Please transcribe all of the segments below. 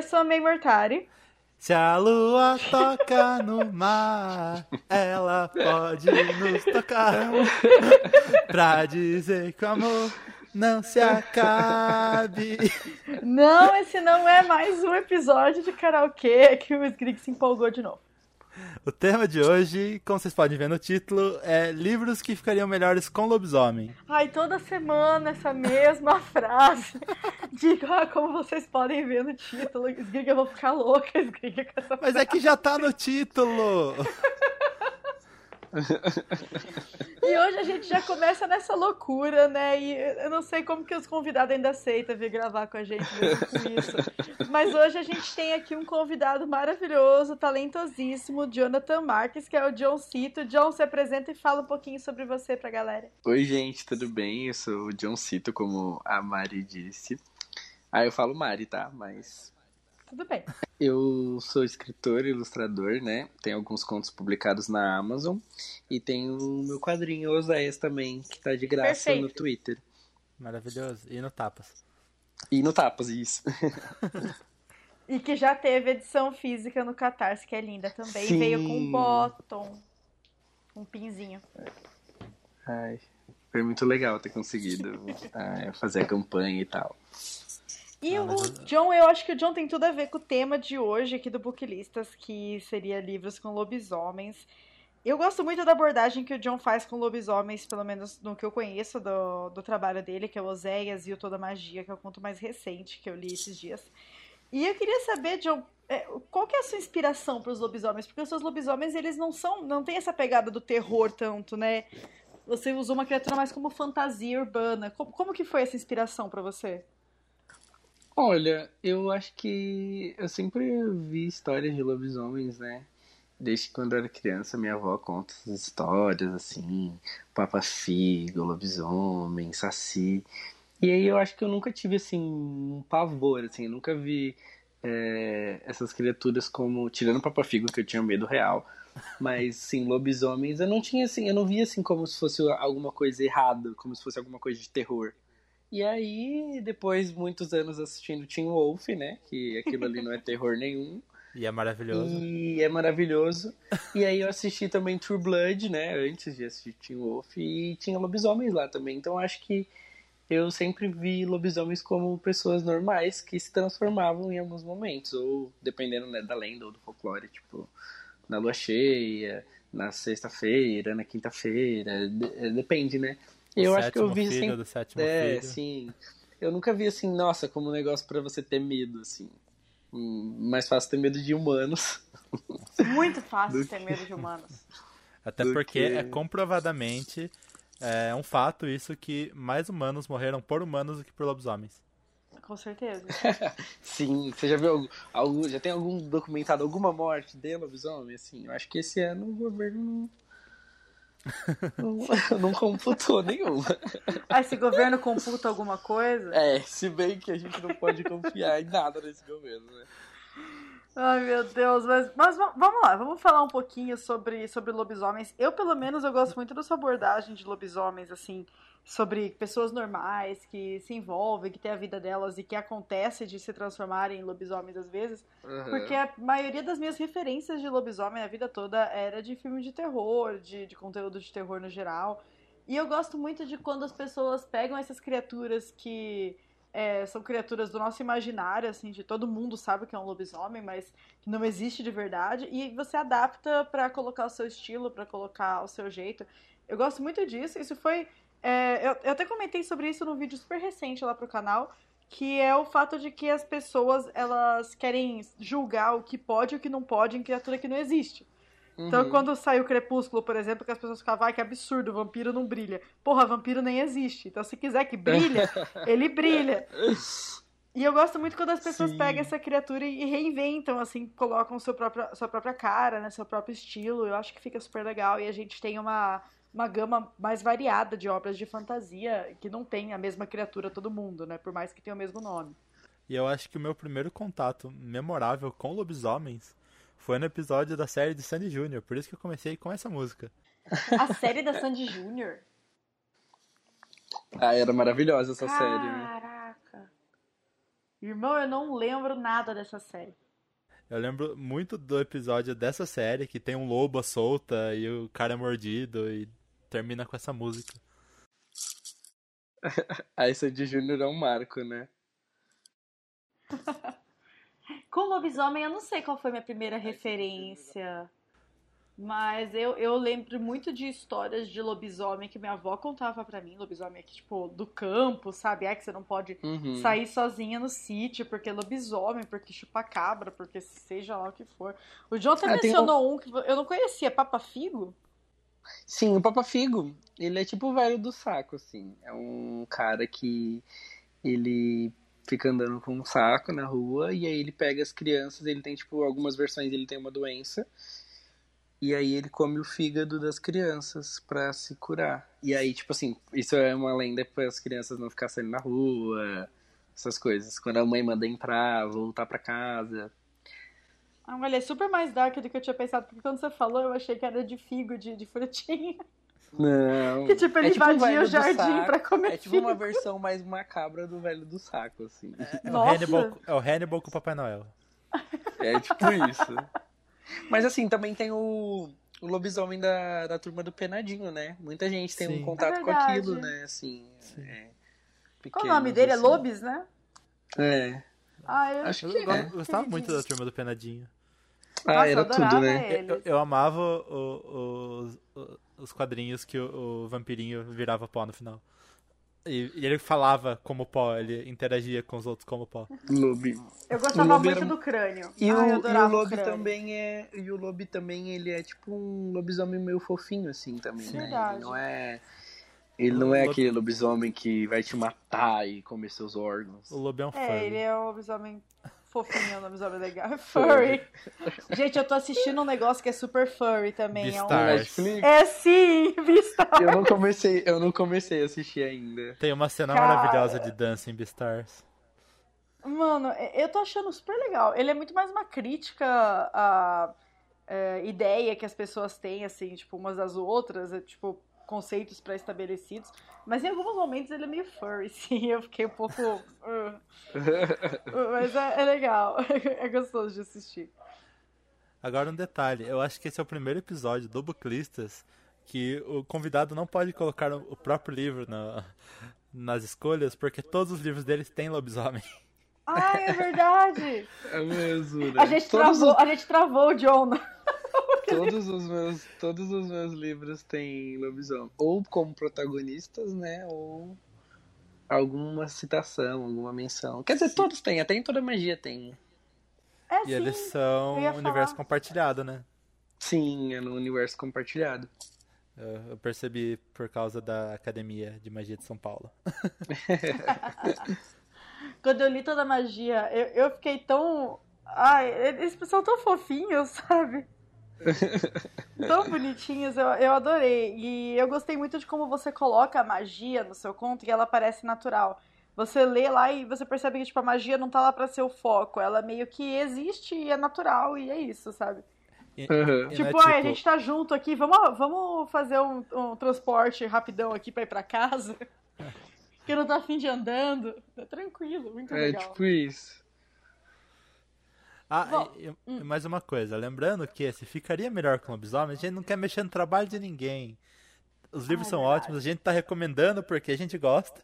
eu sou a May Mortari. Se a lua toca no mar, ela pode nos tocar pra dizer que o amor não se acabe. Não, esse não é mais um episódio de karaokê que o Skrik se empolgou de novo. O tema de hoje, como vocês podem ver no título, é livros que ficariam melhores com lobisomem. Ai, toda semana essa mesma frase. Diga como vocês podem ver no título. Skrik, eu vou ficar louca, Skrik, com essa Mas é que já tá no título! E hoje a gente já começa nessa loucura, né? E eu não sei como que os convidados ainda aceitam vir gravar com a gente mesmo isso. Mas hoje a gente tem aqui um convidado maravilhoso, talentosíssimo, Jonathan Marques, que é o John Cito. John, se apresenta e fala um pouquinho sobre você pra galera. Oi, gente, tudo bem? Eu sou o John Cito, como a Mari disse. Ah, eu falo Mari, tá? Mas Tudo bem. Eu sou escritor e ilustrador, né? Tenho alguns contos publicados na Amazon. E tenho o meu quadrinho Oséias também, que tá de graça Perfeito. no Twitter. Maravilhoso. E no Tapas. E no Tapas, isso. E que já teve edição física no Catarse, que é linda também. Sim. Veio com um bottom, um pinzinho. Ai, foi muito legal ter conseguido ah, fazer a campanha e tal. E Ah, o mas John, eu acho que o John tem tudo a ver com o tema de hoje aqui do Booklistas, que seria livros com lobisomens. Eu gosto muito da abordagem que o John faz com lobisomens, pelo menos no que eu conheço do, do trabalho dele, que é o Oséias e o Toda Magia, que é o conto mais recente que eu li esses dias. E eu queria saber, John, é, qual que é a sua inspiração para os lobisomens? Porque os seus lobisomens, eles não são, não tem essa pegada do terror tanto, né? Você usou uma criatura mais como fantasia urbana. Como, como que foi essa inspiração para você? Olha, eu acho que eu sempre vi histórias de lobisomens, né? Desde quando eu era criança, minha avó conta essas histórias assim, Papa Figo, lobisomem, Saci. E aí eu acho que eu nunca tive assim um pavor, assim, eu nunca vi é, essas criaturas como tirando o Papa Figo que eu tinha medo real, mas sim lobisomens eu não tinha assim, eu não via assim como se fosse alguma coisa errada, como se fosse alguma coisa de terror. E aí, depois, muitos anos assistindo Teen Wolf, né? Que aquilo ali não é terror nenhum. E é maravilhoso. E é maravilhoso. E aí eu assisti também True Blood, né? Antes de assistir Teen Wolf. E tinha lobisomens lá também. Então eu acho que eu sempre vi lobisomens como pessoas normais que se transformavam em alguns momentos. Ou dependendo né, da lenda ou do folclore, tipo, na lua cheia, na sexta-feira, na quinta-feira. de- Depende, né? Eu acho que eu vi filho sempre. do sétimo É, filho. sim. Eu nunca vi assim, nossa, como um negócio pra você ter medo, assim. Hum, Mais fácil ter medo de humanos. Muito fácil Do ter medo de humanos. Até do porque que- é comprovadamente é um fato isso que mais humanos morreram por humanos do que por lobisomens. Com certeza. Sim, você já viu algum, algum- já tem algum documentado alguma morte de lobisomem? Assim, eu acho que esse ano o governo não, não, não computou nenhuma. Ah, esse governo computa alguma coisa? É, se bem que a gente não pode confiar em nada nesse governo, né? Ai, meu Deus. Mas, mas va- vamos lá, vamos falar um pouquinho sobre, sobre lobisomens. Eu, pelo menos, eu gosto muito dessa abordagem de lobisomens, assim, sobre pessoas normais que se envolvem, que têm a vida delas e que acontece de se transformarem em lobisomens às vezes. Uhum. Porque a maioria das minhas referências de lobisomem a vida toda era de filme de terror, de, de conteúdo de terror no geral. E eu gosto muito de quando as pessoas pegam essas criaturas que é, são criaturas do nosso imaginário, assim, de todo mundo sabe que é um lobisomem, mas que não existe de verdade, e você adapta pra colocar o seu estilo, pra colocar o seu jeito. Eu gosto muito disso. Isso foi. É, eu, eu até comentei sobre isso num vídeo super recente lá pro canal, que é o fato de que as pessoas elas querem julgar o que pode e o que não pode em criatura que não existe. Então, Uhum. quando saiu Crepúsculo, por exemplo, que as pessoas ficavam, ai, que absurdo, o vampiro não brilha. Porra, vampiro nem existe. Então, se quiser que brilha, ele brilha. E eu gosto muito quando as pessoas Sim. pegam essa criatura e reinventam, assim, colocam seu próprio, sua própria cara, né, seu próprio estilo. Eu acho que fica super legal. E a gente tem uma, uma gama mais variada de obras de fantasia que não tem a mesma criatura todo mundo, né? Por mais que tenha o mesmo nome. E eu acho que o meu primeiro contato memorável com lobisomens foi no episódio da série de Sandy Jr., por isso que eu comecei com essa música. A série da Sandy Júnior? Ah, era maravilhosa essa série, né? Caraca. Irmão, eu não lembro nada dessa série. Eu lembro muito do episódio dessa série que tem um lobo à solta e o cara é mordido e termina com essa música. A Sandy Júnior é um marco, né? Com lobisomem, eu não sei qual foi minha primeira referência. Mas eu, eu lembro muito de histórias de lobisomem que minha avó contava pra mim. Lobisomem aqui, tipo, do campo, sabe? É que você não pode Uhum. sair sozinha no sítio, porque é lobisomem, porque chupa cabra, porque seja lá o que for. O John até Ah, mencionou um que eu não conhecia, Papa Figo? Sim, o Papa Figo, ele é tipo o velho do saco, assim. É um cara que ele fica andando com um saco na rua e aí ele pega as crianças, ele tem tipo algumas versões, ele tem uma doença. E aí ele come o fígado das crianças pra se curar. E aí, tipo assim, isso é uma lenda para as crianças não ficarem saindo na rua, essas coisas. Quando a mãe manda entrar, voltar pra casa. Ah, olha, é super mais dark do que eu tinha pensado, porque quando você falou, eu achei que era de figo, de, de frutinha. Não. Que tipo, ele É tipo o invadia o jardim saco. pra comer É tipo uma figo. versão mais macabra do velho do saco, assim. É o, Nossa. Hannibal, é o Hannibal com o Papai Noel. É tipo isso. Mas assim, também tem o, o lobisomem da, da turma do Penadinho, né? Muita gente tem Sim. um contato É com aquilo, né? Assim. Sim. é, Qual o nome dele? É pequenos, Lobis, né? assim. É. Ah, eu Acho Eu, que go- é. gostava muito da turma do Penadinho. Ah, Nossa, era tudo, né? Eu, eu amava o- o- os, os quadrinhos que o, o vampirinho virava pó no final. E, e ele falava como pó, ele interagia com os outros como pó. Lobe. Eu gostava muito era- do crânio. E, Ai, o, e o crânio. também é. E o Lobe também, ele é tipo um lobisomem meio fofinho, assim, também, né? Verdade. Ele não é. Ele não é aquele lobisomem que vai te matar e comer seus órgãos. O lobo é um É, furry. ele é um lobisomem fofinho, um lobisomem legal. Furry. Gente, eu tô assistindo um negócio que é super furry também. É, um... Beastars. Netflix? é sim, Vista. Eu não comecei, eu não comecei a assistir ainda. Tem uma cena Cara. maravilhosa de Dancing Beastars. Mano, eu tô achando super legal. Ele é muito mais uma crítica à é, ideia que as pessoas têm, assim, tipo, umas das outras, é, tipo, conceitos pré-estabelecidos. Mas em alguns momentos ele é meio furry, sim. Eu fiquei um pouco. uh, uh, mas é, é legal. É gostoso de assistir. Agora um detalhe, eu acho que esse é o primeiro episódio do Buclistas que o convidado não pode colocar o próprio livro na- nas escolhas, porque todos os livros deles têm lobisomem. Ai, é verdade! É mesmo, né? A gente, todos, travou, a gente travou o John. Os, todos, os meus, todos os meus livros têm lobisomem. Ou como protagonistas, né? Ou alguma citação, alguma menção. Quer dizer, todos têm, até em toda magia tem. É E sim. eles são universo falar. compartilhado, né? Sim, é no universo compartilhado. Eu, eu percebi por causa da Academia de Magia de São Paulo. Quando eu li toda a magia, eu, eu fiquei tão. Ai, eles são tão fofinhos, sabe? tão bonitinhos, eu, eu adorei. E eu gostei muito de como você coloca a magia no seu conto e ela parece natural. Você lê lá e você percebe que tipo, a magia não tá lá pra ser o foco. Ela meio que existe e é natural, e é isso, sabe? Uhum. Tipo, é ai, a gente tá junto aqui, vamos, vamos fazer um, um transporte rapidão aqui pra ir pra casa. que eu não tô afim de andando. Tá tranquilo, muito É legal. tipo isso. Ah, Bom, e, e mais uma coisa, lembrando que esse ficaria melhor com lobisomem, a gente não quer mexer no trabalho de ninguém. Os livros Ah, é são verdade. ótimos, a gente tá recomendando porque a gente gosta.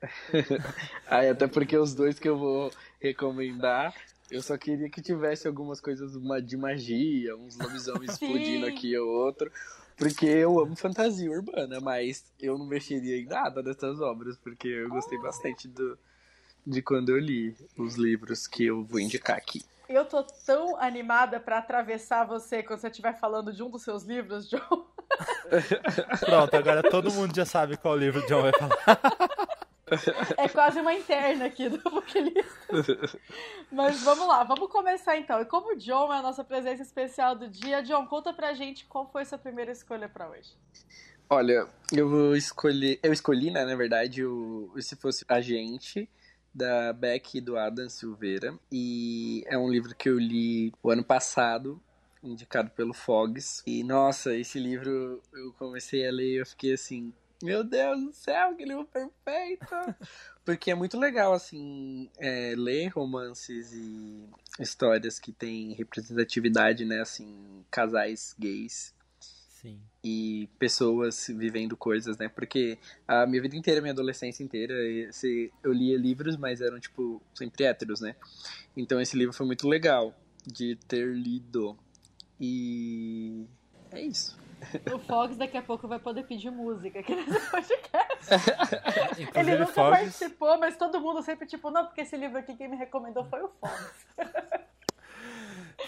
Aí, até porque os dois que eu vou recomendar, eu só queria que tivesse algumas coisas de magia, uns lobisomens explodindo aqui ou outro. Porque eu amo fantasia urbana, mas eu não mexeria em nada dessas obras, porque eu gostei bastante do, de quando eu li os livros que eu vou indicar aqui. Eu tô tão animada pra atravessar você quando você estiver falando de um dos seus livros, John. Pronto, agora todo mundo já sabe qual livro o John vai falar. É quase uma interna aqui do Booklist. Mas vamos lá, vamos começar então. E como o John é a nossa presença especial do dia, John, conta pra gente qual foi sua primeira escolha pra hoje. Olha, eu vou escolher. Eu escolhi, né, na verdade, o Se Fosse a Gente, da Beck e do Adam Silveira. E é um livro que eu li o ano passado, indicado pelo Fogs. E nossa, esse livro eu comecei a ler e eu fiquei assim, Meu Deus do céu, que livro perfeito! Porque é muito legal, assim, é, ler romances e histórias que têm representatividade, né? Assim, casais gays. Sim. E pessoas vivendo coisas, né? Porque a minha vida inteira, minha adolescência inteira, eu lia livros, mas eram, tipo, sempre héteros, né? Então esse livro foi muito legal de ter lido. E é isso. O Fox daqui a pouco vai poder pedir música aqui nesse podcast. Ele nunca Fox... participou, mas todo mundo sempre tipo, não, porque esse livro aqui quem me recomendou foi o Fox.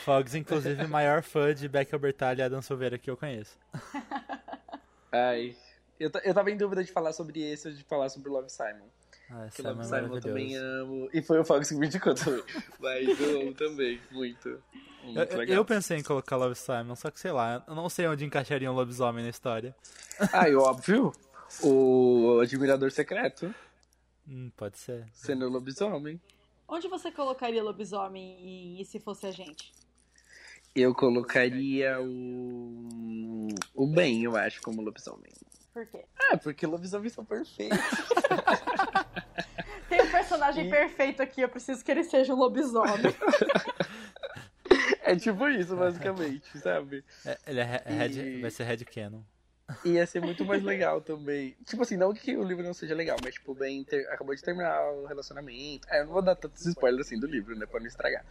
Fox, inclusive, maior fã de Beck Albertalha e Adam Silveira que eu conheço. Ai, eu, eu tava em dúvida de falar sobre esse ou de falar sobre Love Simon. Ah, que Love é Simon eu também amo. E foi o Fox que me indicou também. Mas eu amo também, muito. muito eu, eu, pensei em colocar Love Simon, só que sei lá, eu não sei onde encaixaria um lobisomem na história. Ah, e óbvio, o Admirador Secreto. Hum, pode ser. Sendo lobisomem. Onde você colocaria lobisomem e, e se fosse a gente? Eu colocaria o. O Ben, eu acho, como lobisomem. Por quê? Ah, porque lobisomens são perfeitos. Tem um personagem e... perfeito aqui, eu preciso que ele seja um lobisomem. é tipo isso, basicamente, sabe? É, ele é e... vai ser Red Canon. Ia ser muito mais legal também. Tipo assim, não que o livro não seja legal, mas tipo, bem ter... acabou de terminar o relacionamento. É, não vou dar tantos spoilers assim do livro, né, pra não estragar.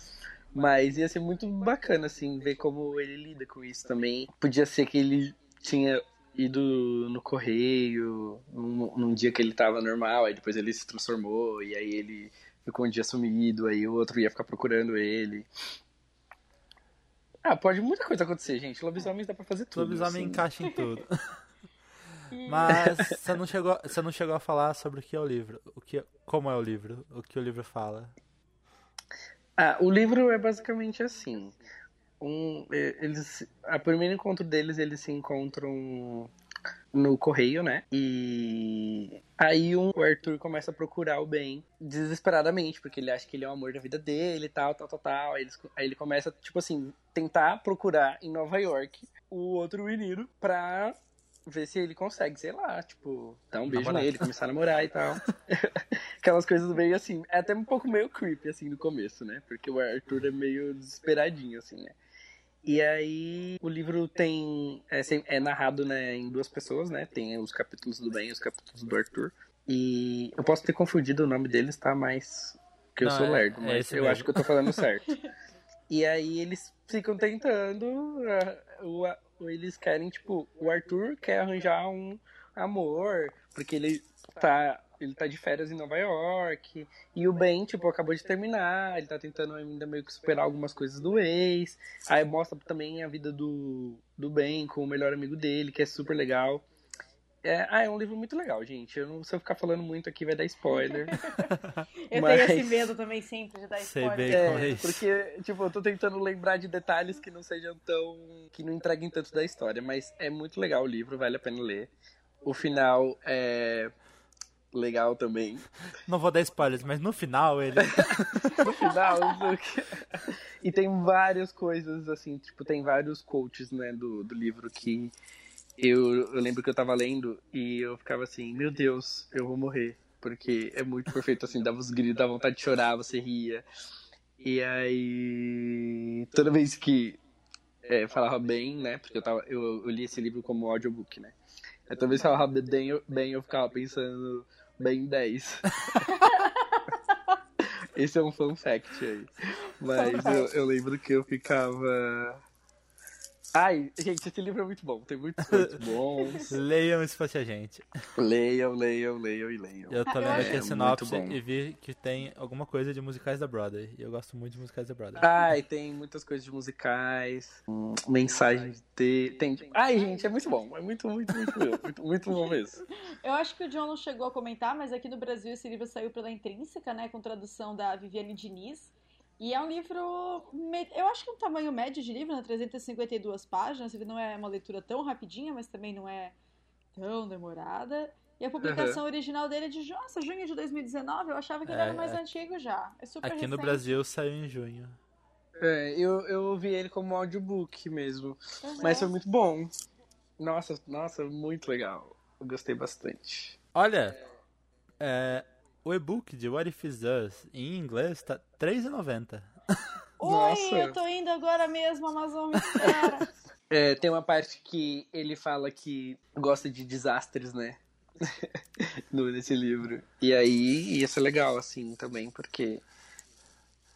Mas ia ser muito bacana, assim, ver como ele lida com isso também. Podia ser que ele tinha ido no correio num, num dia que ele tava normal, aí depois ele se transformou, e aí ele ficou um dia sumido, aí o outro ia ficar procurando ele. Ah, pode muita coisa acontecer, gente. Lobisomens dá pra fazer tudo. Lobisomem assim. encaixa em tudo. Mas você não, chegou, você não chegou a falar sobre o que é o livro. O que, como é o livro? O que o livro fala? Ah, o livro é basicamente assim. Um, eles, a primeiro encontro deles, eles se encontram no correio, né? E aí um, o Arthur começa a procurar o Ben desesperadamente, porque ele acha que ele é o amor da vida dele e tal, tal, tal, tal. Aí, eles, aí ele começa, tipo assim, tentar procurar em Nova York o outro menino pra ver se ele consegue, sei lá, tipo, dar um beijo namorar. nele, começar a namorar e tal. Aquelas coisas meio assim, é até um pouco meio creepy, assim, no começo, né? Porque o Arthur é meio desesperadinho, assim, né? E aí o livro tem. É, é, narrado né, em duas pessoas, né? Tem os capítulos do Ben e os capítulos do Arthur. E eu posso ter confundido o nome deles, tá? Mas. Que eu Não, sou é, lerdo, mas é eu mesmo. acho que eu tô falando certo. e aí eles ficam tentando. Uh, uh, eles querem, tipo, o Arthur quer arranjar um amor, porque ele tá ele tá de férias em Nova York. E o Ben, tipo, acabou de terminar. Ele tá tentando ainda meio que superar algumas coisas do ex. Aí mostra também a vida do, do Ben com o melhor amigo dele, que é super legal. É, ah, é um livro muito legal, gente. Eu não, se eu ficar falando muito aqui vai dar spoiler. eu mas... tenho esse medo também sempre de dar spoiler. Sei bem é, é porque, tipo, eu tô tentando lembrar de detalhes que não sejam tão. que não entreguem tanto da história. Mas é muito legal o livro, vale a pena ler. O final é legal também. Não vou dar spoilers, mas no final ele. no final, e tem várias coisas assim, tipo, tem vários quotes, né, do, do livro que eu, eu lembro que eu tava lendo e eu ficava assim, meu Deus, eu vou morrer. Porque é muito perfeito, assim, dava os gritos, dava vontade de chorar, você ria. E aí, toda vez que é, falava bem, né, porque eu, tava, eu, eu li esse livro como audiobook, né. Aí, toda vez que falava bem eu, bem, eu ficava pensando, bem 10. Esse é um fun fact aí. Mas eu, eu, lembro que eu ficava. Ai, gente, esse livro é muito bom. Tem muitos pontos bons. leiam se fosse a gente. Leiam, leiam, leiam e leiam. Eu tô lendo aqui é, a sinopse e vi que tem alguma coisa de musicais da Broadway. E eu gosto muito de musicais da Broadway. Ai, tem muitas coisas de musicais, hum, mensagens de. Tem... Ai, gente, é muito bom. É muito, muito, muito, muito, muito, muito bom mesmo. Eu acho que o John não chegou a comentar, mas aqui no Brasil esse livro saiu pela Intrínseca, né? Com tradução da Viviane Diniz. E é um livro, eu acho que é um tamanho médio de livro, né? 352 páginas. Ele não é uma leitura tão rapidinha, mas também não é tão demorada. E a publicação uhum. original dele é de nossa, junho de 2019. Eu achava que ele é, era mais é. antigo já. É super Aqui recente. no Brasil saiu em junho. É, eu, eu ouvi ele como audiobook mesmo. Uhum. Mas foi muito bom. Nossa, nossa, muito legal. Eu gostei bastante. Olha, é, o e-book de What If Is Us em inglês tá R$3,90. Oi, Nossa. eu tô indo agora mesmo, Amazon, me espera. É, tem uma parte que ele fala que gosta de desastres, né? no, nesse livro. E aí, isso é legal, assim, também, porque.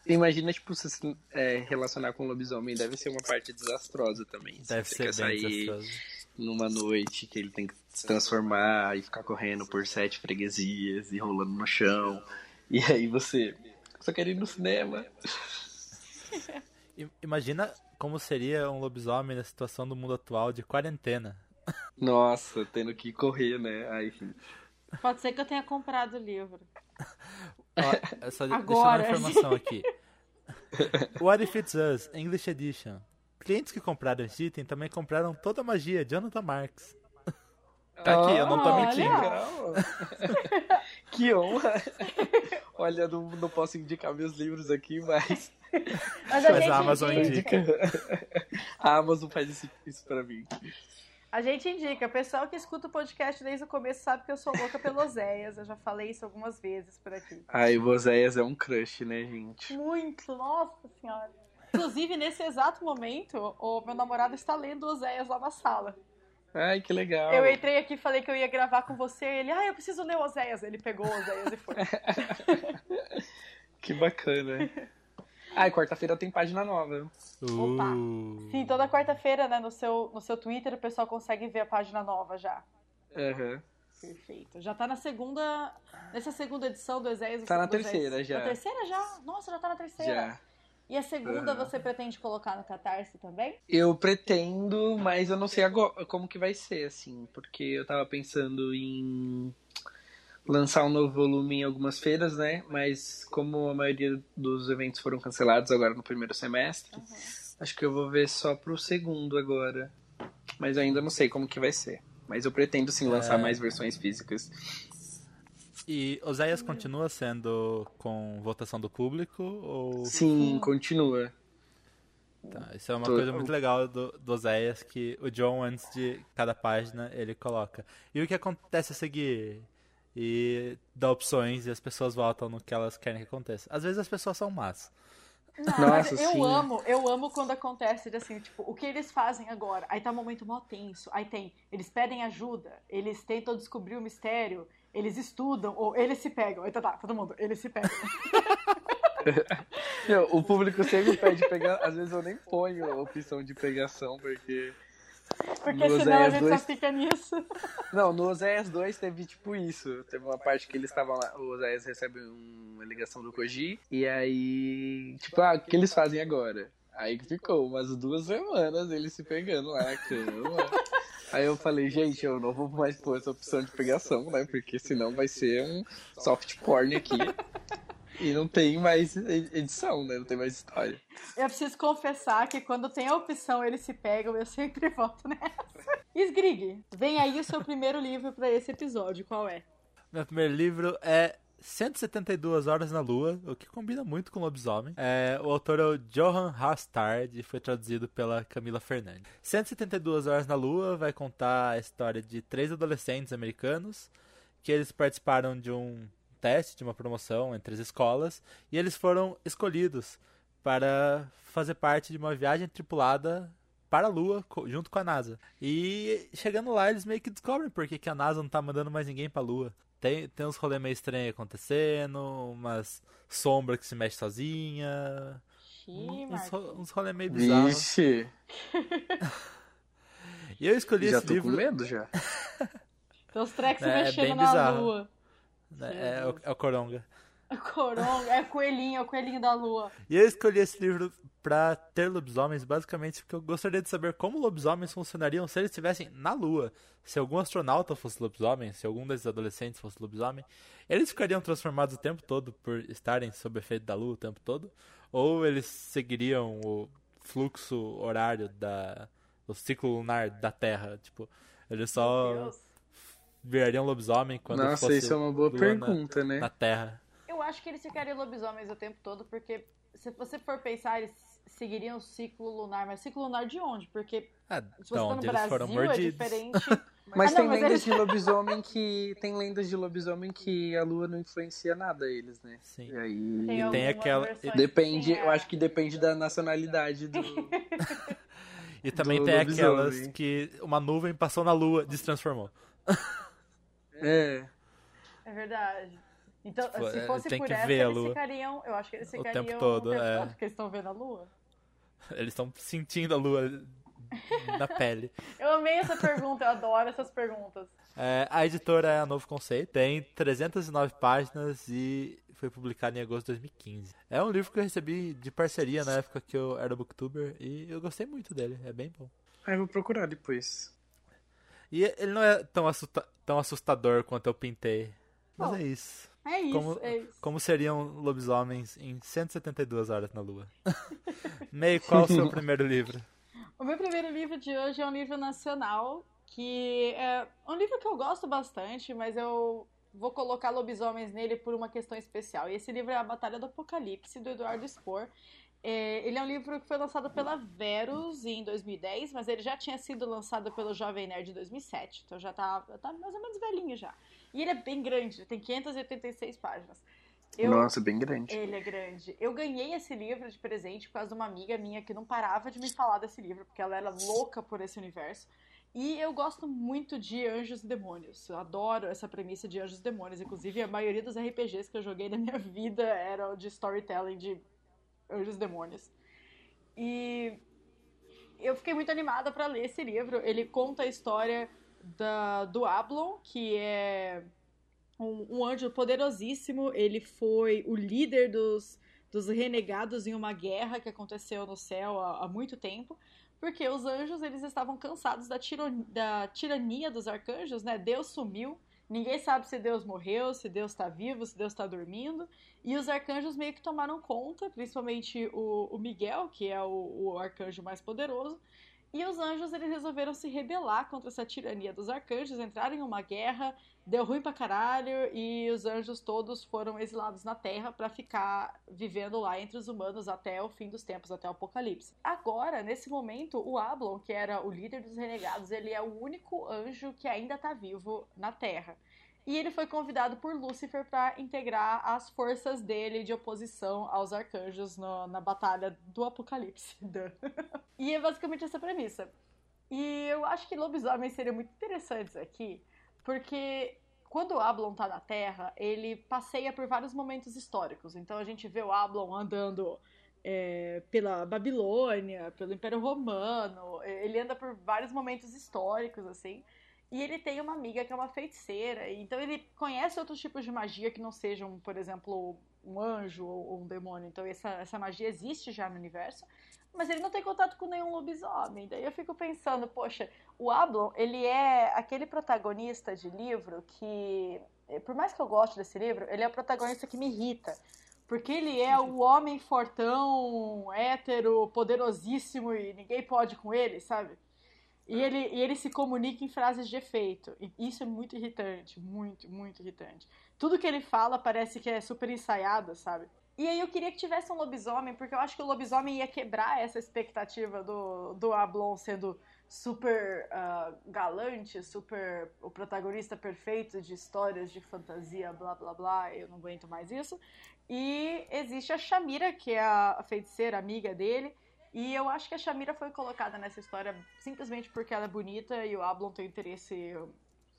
Imagina, tipo, você se é, relacionar com um lobisomem deve ser uma parte desastrosa também. Deve ser bem sair desastroso. numa noite que ele tem que se transformar e ficar correndo por sete freguesias e rolando no chão. E aí você só quer ir no cinema. Imagina como seria um lobisomem na situação do mundo atual de quarentena. Nossa, tendo que correr, né? Ai, enfim. Pode ser que eu tenha comprado o livro. Ó, é só de- Agora. deixar uma informação aqui. What If It's Us, English Edition. Clientes que compraram esse item também compraram toda a magia, Jonathan Marks. Tá aqui, eu não tô mentindo. Que honra. Olha, não, não posso indicar meus livros aqui, mas Mas a Mas gente a Amazon indica. a Amazon faz isso, isso pra mim. A gente indica. O pessoal que escuta o podcast desde o começo sabe que eu sou louca pelo Oséias. Eu já falei isso algumas vezes por aqui. Ai, o Oséias é um crush, né, gente? Muito, nossa senhora. Inclusive, nesse exato momento, o meu namorado está lendo Oséias lá na sala. Ai, que legal. Eu entrei aqui e falei que eu ia gravar com você. E ele, ah, eu preciso ler Oséias. Ele pegou Oséias e foi. Que bacana. Ai, quarta-feira tem página nova. Opa. Uh. Sim, toda quarta-feira, né, no seu, no seu Twitter, o pessoal consegue ver a página nova já. Aham. Perfeito. Já tá na segunda. Nessa segunda edição do Oséias. Tá na terceira já. Na terceira já? Nossa, já tá na terceira. Já. E a segunda você pretende colocar no Catarse também? Eu pretendo, mas eu não sei agora como que vai ser, assim, porque eu tava pensando em lançar um novo volume em algumas feiras, né? Mas como a maioria dos eventos foram cancelados agora no primeiro semestre, acho que eu vou ver só pro segundo agora. Mas eu ainda não sei como que vai ser. Mas eu pretendo sim lançar É. mais versões físicas. E Oséias continua sendo com votação do público? Ou... Sim, continua. Tá, isso é uma Tô- coisa muito legal do, do Oséias, que o John, antes de cada página, ele coloca. E o que acontece a seguir? E dá opções e as pessoas votam no que elas querem que aconteça. Às vezes as pessoas são más. Não, mas Nossa, eu sim. amo, eu amo quando acontece assim, tipo, o que eles fazem agora? Aí tá um momento mó tenso. Aí tem, eles pedem ajuda, eles tentam descobrir o mistério, eles estudam, ou eles se pegam. Aí tá, todo mundo, eles se pegam. Meu, o público sempre pede pegar. Às vezes eu nem ponho a opção de pegação, porque. Porque No senão a Oséias gente dois- só fica nisso. Não, no Oséias 2 teve tipo isso. Teve uma parte que eles estavam lá. O Oséias recebe uma ligação do Koji. E aí. Tipo, ah, o que eles fazem agora? Aí ficou umas duas semanas eles se pegando lá na cama. Aí eu falei, gente, eu não vou mais pôr essa opção de pegação, né? Porque senão vai ser um soft porn aqui. E não tem mais edição, né? Não tem mais história. Eu preciso confessar que quando tem a opção eles se pegam, eu sempre voto nessa. Sgrig, vem aí o seu primeiro livro pra esse episódio, qual é? Meu primeiro livro é 172 Horas na Lua, o que combina muito com Lobisomem. É, o autor é o Johan Hastard e foi traduzido pela Camila Fernandes. 172 Horas na Lua vai contar a história de três adolescentes americanos que eles participaram de um teste, de uma promoção entre as escolas, e eles foram escolhidos para fazer parte de uma viagem tripulada para a Lua, junto com a NASA. E chegando lá, eles meio que descobrem por que, que a NASA não tá mandando mais ninguém pra Lua. Tem, tem uns rolês meio estranhos acontecendo, umas sombras que se mexe sozinha, Xiii, uns, Marcos. ro- uns rolês meio bizarros. Vixe, E eu escolhi já esse tô livro. com medo já. Tem os tracks se É, mexendo bem na bizarro. lua. né, É, o, é o Coronga. Coronga, é coelhinho, é o coelhinho da lua. E eu escolhi esse livro pra ter lobisomens, basicamente porque eu gostaria de saber como lobisomens funcionariam se eles estivessem na Lua. Se algum astronauta fosse lobisomem, se algum desses adolescentes fosse lobisomem, eles ficariam transformados o tempo todo por estarem sob efeito da Lua o tempo todo? Ou eles seguiriam o fluxo horário da o ciclo lunar da Terra? Tipo, eles só virariam lobisomem quando Nossa, fosse isso é uma boa pergunta, né? na, na Terra. Eu acho que eles ficariam lobisomens o tempo todo, porque se você for pensar, eles seguiriam o ciclo lunar. Mas ciclo lunar de onde? Porque Ah, se você tá no eles foram Brasil é mordidos. diferente. Mas Ah, tem não, mas lendas eles- de lobisomem que. Tem lendas de lobisomem que a lua não influencia nada eles, né? Sim. E aí. Tem, tem algumas aquela- Depende, eu acho que depende da nacionalidade do. E também Do tem lobisomem. aquelas que uma nuvem passou na lua, destransformou. É. É verdade. Então, Tipo, se é, fosse tem por que essa, eles ficariam. Eu acho que eles O tempo ficariam todo, é. porque eles estão vendo a lua. Eles estão sentindo a lua na pele. Eu amei essa pergunta, eu adoro essas perguntas. É, a editora é a Novo Conceito, tem 309 páginas e foi publicado em agosto de 2015. É um livro que eu recebi de parceria na época que eu era booktuber e eu gostei muito dele, é bem bom. Ah, eu vou procurar depois. E ele não é tão, assusta- tão assustador quanto eu pintei. Mas é isso. É isso, Como, é isso. como seriam lobisomens em 172 horas na Lua? Meio, qual o seu primeiro livro? O meu primeiro livro de hoje é um livro nacional, que é um livro que eu gosto bastante, mas eu vou colocar lobisomens nele por uma questão especial. E esse livro é A Batalha do Apocalipse, do Eduardo Spohr. É, ele é um livro que foi lançado pela Verus em 2010, mas ele já tinha sido lançado pelo Jovem Nerd em 2007, então já tá, já tá mais ou menos velhinho já. E ele é bem grande, tem 586 páginas. Eu- Nossa, bem grande. ele é grande. Eu ganhei esse livro de presente por causa de uma amiga minha que não parava de me falar desse livro, porque ela era louca por esse universo. E eu gosto muito de anjos e demônios. Eu adoro essa premissa de anjos e demônios. Inclusive, a maioria dos RPGs que eu joguei na minha vida eram de storytelling de anjos e demônios. E eu fiquei muito animada para ler esse livro. Ele conta a história da, do Ablon, que é um, um anjo poderosíssimo. Ele foi o líder dos, dos renegados em uma guerra que aconteceu no céu há, há muito tempo. Porque os anjos eles estavam cansados da, tiro, da tirania dos arcanjos, né? Deus sumiu. Ninguém sabe se Deus morreu, se Deus está vivo, se Deus está dormindo. E os arcanjos meio que tomaram conta, principalmente o, o Miguel, que é o, o arcanjo mais poderoso. E os anjos eles resolveram se rebelar contra essa tirania dos arcanjos, entraram em uma guerra, deu ruim pra caralho, e os anjos todos foram exilados na Terra para ficar vivendo lá entre os humanos até o fim dos tempos, até o apocalipse. Agora, nesse momento, o Ablon, que era o líder dos renegados, ele é o único anjo que ainda tá vivo na Terra. E ele foi convidado por Lúcifer para integrar as forças dele de oposição aos arcanjos no- na batalha do Apocalipse. e é basicamente essa premissa. E eu acho que lobisomens seriam muito interessantes aqui, porque quando o Ablon tá na Terra, ele passeia por vários momentos históricos. Então a gente vê o Ablon andando é, pela Babilônia, pelo Império Romano, ele anda por vários momentos históricos, assim. E ele tem uma amiga que é uma feiticeira, então ele conhece outros tipos de magia que não sejam, por exemplo, um anjo ou um demônio. Então essa, essa magia existe já no universo, mas ele não tem contato com nenhum lobisomem. Daí eu fico pensando, poxa, o Ablon, ele é aquele protagonista de livro que, por mais que eu goste desse livro, ele é o protagonista que me irrita. Porque ele é o homem fortão, hétero, poderosíssimo e ninguém pode com ele, sabe? E ele, e ele se comunica em frases de efeito. E isso é muito irritante, muito, muito irritante. Tudo que ele fala parece que é super ensaiado, sabe? E aí eu queria que tivesse um lobisomem, porque eu acho que o lobisomem ia quebrar essa expectativa do, do Ablon sendo super ah, galante, super o protagonista perfeito de histórias de fantasia, blá blá blá, eu não aguento mais isso. E existe a Shamira, que é a feiticeira amiga dele, e eu acho que a Shamira foi colocada nessa história simplesmente porque ela é bonita e o Ablon tem interesse,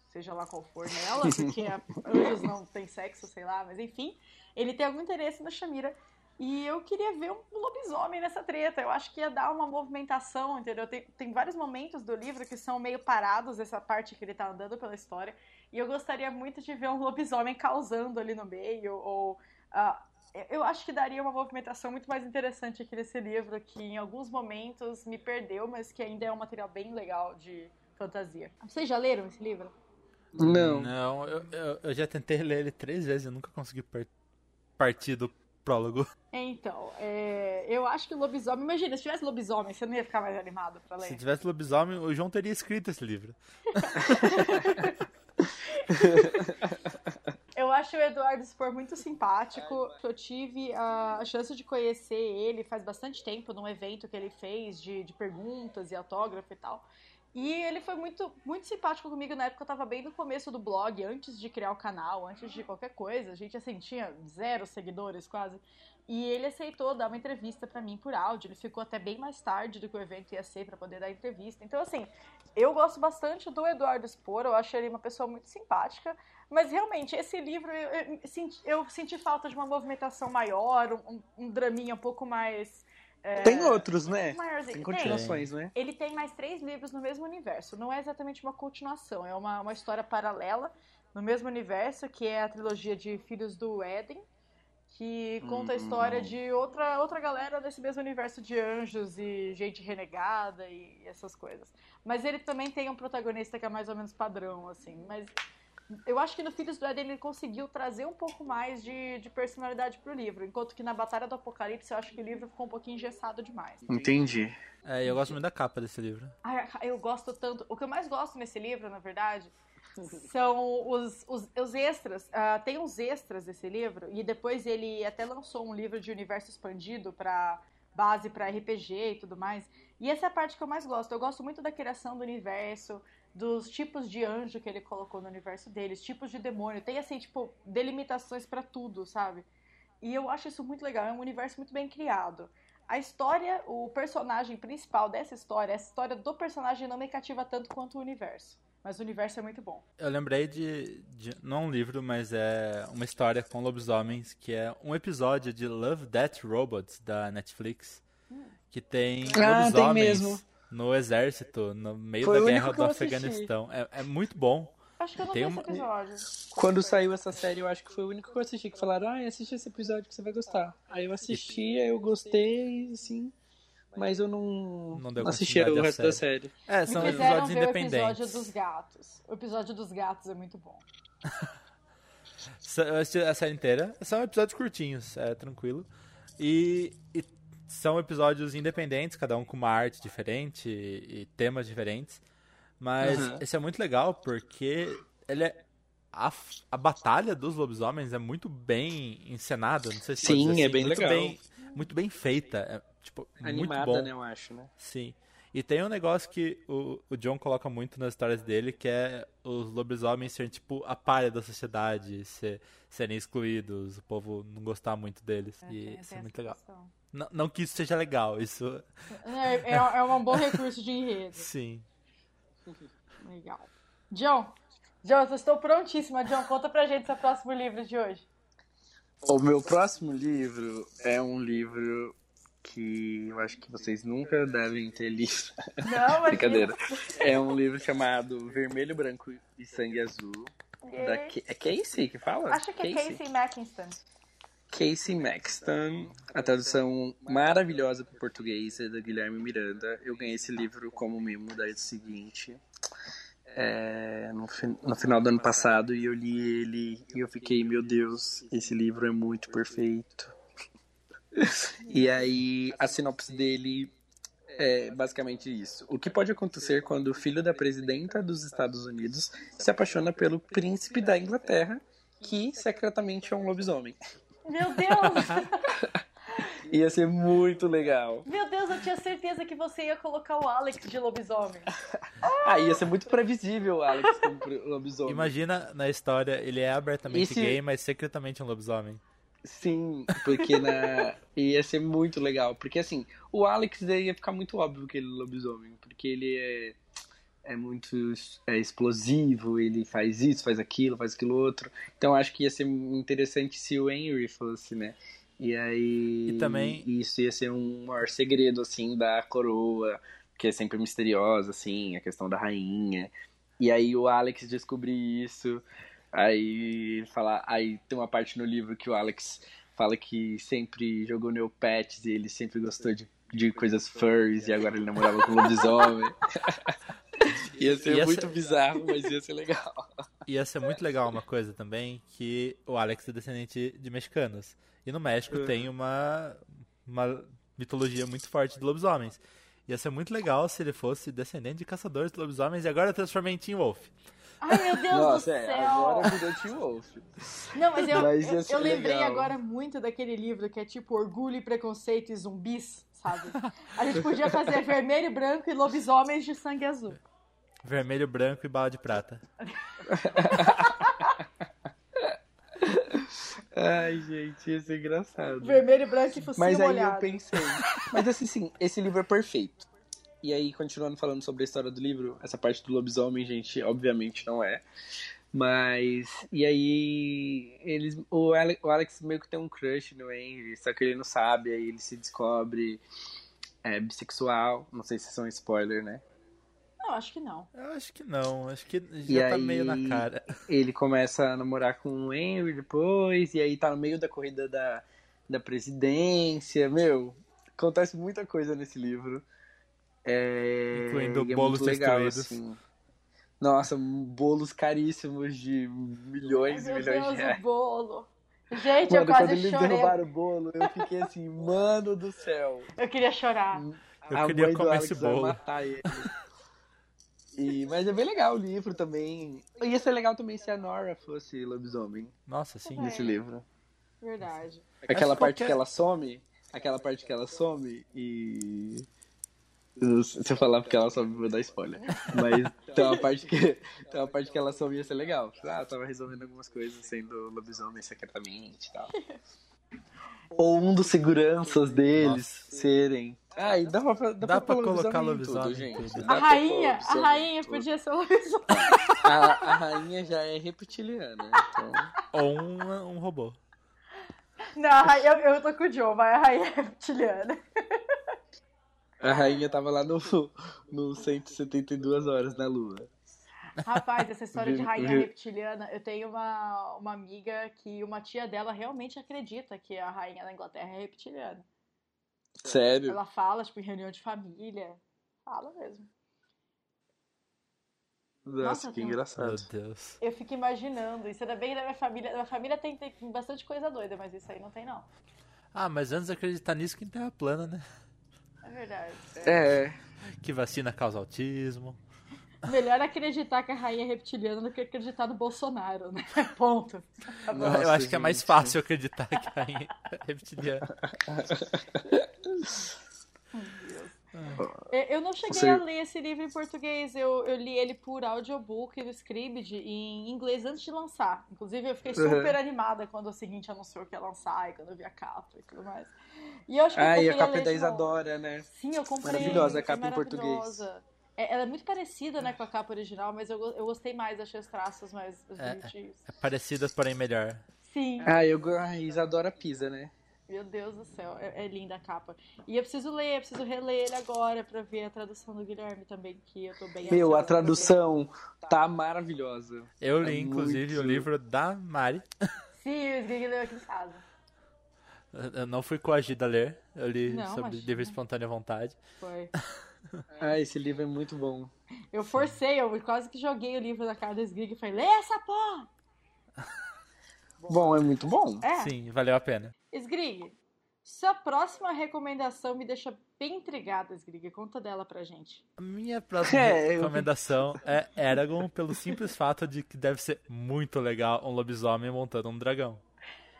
seja lá qual for, nela, porque anjos não tem sexo, sei lá, mas enfim, ele tem algum interesse na Shamira. E eu queria ver um lobisomem nessa treta. Eu acho que ia dar uma movimentação, entendeu? Tem, tem vários momentos do livro que são meio parados, essa parte que ele tá andando pela história. E eu gostaria muito de ver um lobisomem causando ali no meio, ou. ah, eu acho que daria uma movimentação muito mais interessante aqui nesse livro, que em alguns momentos me perdeu, mas que ainda é um material bem legal de fantasia. Vocês já leram esse livro? Não. Não, eu, eu, eu já tentei ler ele três vezes e nunca consegui par- partir do prólogo. Então, é, eu acho que o lobisomem. Imagina, se tivesse lobisomem, você não ia ficar mais animado pra ler. Se tivesse lobisomem, o João teria escrito esse livro. Eu acho o Eduardo Spor muito simpático. Eu tive a chance de conhecer ele faz bastante tempo num evento que ele fez de, de perguntas e autógrafo e tal. E ele foi muito, muito simpático comigo na época, eu tava bem no começo do blog, antes de criar o canal, antes de qualquer coisa. A gente, assim, tinha zero seguidores quase. E ele aceitou dar uma entrevista para mim por áudio. Ele ficou até bem mais tarde do que o evento ia ser para poder dar entrevista. Então, assim, eu gosto bastante do Eduardo Spor, eu acho ele uma pessoa muito simpática. Mas realmente, esse livro eu, eu, senti, eu senti, falta de uma movimentação maior, um, um draminha um pouco mais é, tem outros, né? Maiorzinho. Tem continuações, tem. né? Ele tem mais três livros no mesmo universo. Não é exatamente uma continuação, é uma, uma história paralela no mesmo universo, que é a trilogia de Filhos do Éden, que conta a história hum. de outra, outra galera desse mesmo universo de anjos e gente renegada e essas coisas. Mas ele também tem um protagonista que é mais ou menos padrão, assim. Mas eu acho que no Filhos do Éden ele conseguiu trazer um pouco mais de, de personalidade pro livro, enquanto que na Batalha do Apocalipse eu acho que o livro ficou um pouquinho engessado demais. Entendi. É, eu gosto muito da capa desse livro. Ai, eu gosto tanto. O que eu mais gosto nesse livro, na verdade, são os, os, os extras. Uh, tem uns extras desse livro, e depois ele até lançou um livro de universo expandido para base para RPG e tudo mais. E essa é a parte que eu mais gosto. Eu gosto muito da criação do universo, dos tipos de anjo que ele colocou no universo deles, tipos de demônio. Tem, assim, tipo, delimitações para tudo, sabe? E eu acho isso muito legal. É um universo muito bem criado. A história, o personagem principal dessa história, essa história do personagem não me cativa tanto quanto o universo. Mas o universo é muito bom. Eu lembrei de, de, Não é um livro, mas é uma história com lobisomens, que é um episódio de Love, Death, Robots, da Netflix. Que tem ah, lobisomens. Tem mesmo no exército, no meio Foi da guerra do Afeganistão. É, é, muito bom. Acho que eu não Tem vi uma... esse episódio. Quando saiu essa série, eu acho que foi o único que eu assisti que falaram, ah, assiste esse episódio que você vai gostar. Aí eu assisti, aí eu gostei, assim. Mas eu não, não, assisti o resto da série. É, são episódios independentes. o episódio dos gatos. O episódio dos gatos é muito bom. a série inteira. São episódios curtinhos, é tranquilo. E, e são episódios independentes, cada um com uma arte diferente e, e temas diferentes. Mas uhum. esse é muito legal porque ele é. A, a batalha dos lobisomens é muito bem encenada. Não sei se Sim, assim, é bem muito legal. Bem, muito bem feita. Tipo, Animada, muito bom. né, eu acho, né? Sim. E tem um negócio que o, o John coloca muito nas histórias dele, que é os lobisomens serem, tipo, a palha da sociedade, ser, serem excluídos, o povo não gostar muito deles. É, e isso é muito legal. Não, não que isso seja legal, isso. É, é, é um bom recurso de enredo. Sim. Legal. John, John, eu estou prontíssima. John, conta pra gente seu próximo livro de hoje. O meu próximo livro é um livro que eu acho que vocês nunca devem ter lido. Não, Brincadeira. É um livro chamado Vermelho, Branco e Sangue Azul. Da É Casey que fala? Acho que é Casey, Casey Mackinston. Casey Maxton, a tradução maravilhosa para o português é da Guilherme Miranda. Eu ganhei esse livro como mimo da seguinte, é, no, no, final do ano passado, e eu li ele e eu fiquei, meu Deus, esse livro é muito perfeito. E aí, a sinopse dele é basicamente isso. O que pode acontecer quando o filho da presidenta dos Estados Unidos se apaixona pelo príncipe da Inglaterra, que secretamente é um lobisomem? Meu Deus! ia ser muito legal. Meu Deus, eu tinha certeza que você ia colocar o Alex de lobisomem. ah, ia ser muito previsível o Alex como lobisomem. Imagina na história, ele é abertamente Esse... gay, mas secretamente um lobisomem. Sim, porque na... ia ser muito legal. Porque assim, o Alex ia ficar muito óbvio que ele é lobisomem, porque ele é é muito é explosivo, ele faz isso, faz aquilo, faz aquilo outro. Então acho que ia ser interessante se o Henry fosse, né? E aí e também isso ia ser um maior segredo assim da coroa, que é sempre misteriosa assim, a questão da rainha. E aí o Alex descobrir isso, aí falar, aí tem uma parte no livro que o Alex fala que sempre jogou Neopets e ele sempre gostou de, de coisas furries e agora ele namorava com lobisomem. Ia ser ia muito ser... bizarro, mas ia ser legal. Ia ser muito legal uma coisa também, que o Alex é descendente de mexicanos. E no México uhum. tem uma, uma mitologia muito forte de lobisomens. Ia ser muito legal se ele fosse descendente de caçadores de lobisomens e agora eu transformei em Teen Wolf. Ai, meu Deus Nossa, do é, céu! agora virou Teen Wolf. Não, mas eu, Mas eu, eu lembrei legal. agora muito daquele livro que é tipo Orgulho e Preconceito e Zumbis, sabe? A gente podia fazer vermelho, branco e lobisomens de sangue azul. Vermelho, branco e bala de prata. Ai, gente, ia ser engraçado. Vermelho, branco e focinho Mas aí molhado. eu pensei. Mas assim, sim, esse livro é perfeito. E aí, continuando falando sobre a história do livro, essa parte do lobisomem, gente, obviamente não é. Mas. E aí. Eles, o, Ale- o Alex meio que tem um crush no Henry, só que ele não sabe, aí ele se descobre é, bissexual. Não sei se isso é um spoiler, né? Não, acho que não. Eu acho que não, acho que E já tá aí- meio na cara. Ele começa a namorar com o Henry depois, e aí tá no meio da corrida da, da presidência. Meu, acontece muita coisa nesse livro. É, Incluindo e é bolos muito legal, destruídos. assim. Nossa, bolos caríssimos de milhões e milhões Deus, de o reais. bolo. Gente, Mano, eu quase quando chorei. derrubaram o bolo, eu fiquei assim, mano do céu. Eu queria chorar. Eu a queria mãe do comer Alex esse bolo. matar ele. E, mas é bem legal o livro também. Ia ser legal também se a Nora fosse lobisomem Nossa, sim. É. nesse livro. Verdade. Aquela que parte qualquer- que ela some, aquela parte que ela some e. Se eu falar porque ela some, vou dar spoiler. Mas tem uma parte que, tem uma parte que ela some ia ser legal. Ah, ela tava resolvendo algumas coisas sendo lobisomem secretamente e tal. Ou um dos seguranças deles serem. Ah, e dá pra, dá Dá pra, pra colocar em lobisomem tudo, gente. A rainha, a lobisomem rainha podia ser lobisomem. A, a rainha já é reptiliana, então. Ou um, um robô. Não, eu, eu tô com o Joe, vai a rainha reptiliana. A rainha tava lá no, no 172 horas na lua. Rapaz, essa história de rainha reptiliana, eu tenho uma, uma amiga que uma tia dela realmente acredita que a rainha da Inglaterra é reptiliana. Sério? Ela fala, tipo, em reunião de família. Fala mesmo. Nossa, Nossa, que tem- Meu engraçado. Deus. Eu fico imaginando. Isso ainda bem da minha família. Da minha família tem, tem bastante coisa doida, mas isso aí não tem, não. Ah, mas antes de acreditar nisso, que terra plana, né? É verdade. É, Que vacina causa autismo. Melhor acreditar que a rainha é reptiliana do que acreditar no Bolsonaro, né? Ponto. Tá bom. Nossa, eu acho que é mais gente. fácil acreditar que a rainha é reptiliana. Eu- Eu não cheguei Você- a ler esse livro em português. Eu, eu li ele por audiobook do Scribd em inglês antes de lançar. Inclusive, eu fiquei super animada quando o seguinte anunciou que ia lançar e quando eu vi a capa e tudo mais. E eu acho que eu Ah, e a capa é ler da. Isadora, né? Sim, eu comprei. Maravilhosa a capa em português. É, ela é muito parecida, né, com a capa original, mas eu, eu gostei mais, achei os traços mais É. bonitinhos. É parecida, porém melhor. Sim, Ah, eu go- ah, Isadora Pisa, né? Meu Deus do céu, é, é linda a capa. E eu preciso ler, eu preciso reler ele agora pra ver a tradução do Guilherme também, que eu tô bem Meu, a tradução tá maravilhosa. Eu li, É inclusive, muito- o livro da Mari. Sim, o Sgrig leu aqui em casa. Eu não fui coagida a ler. Eu li Não, sobre imagina. livre espontânea vontade. Foi. Ah, esse livro é muito bom. Eu forcei, eu quase que joguei o livro na cara do Sgrig e falei, lê essa porra! Bom, é muito bom. É, Sim, valeu a pena. Sgrig, sua próxima recomendação me deixa bem intrigada, Sgrig. Conta dela pra gente. A minha próxima É, eu- recomendação é Eragon, pelo simples fato de que deve ser muito legal um lobisomem montando um dragão.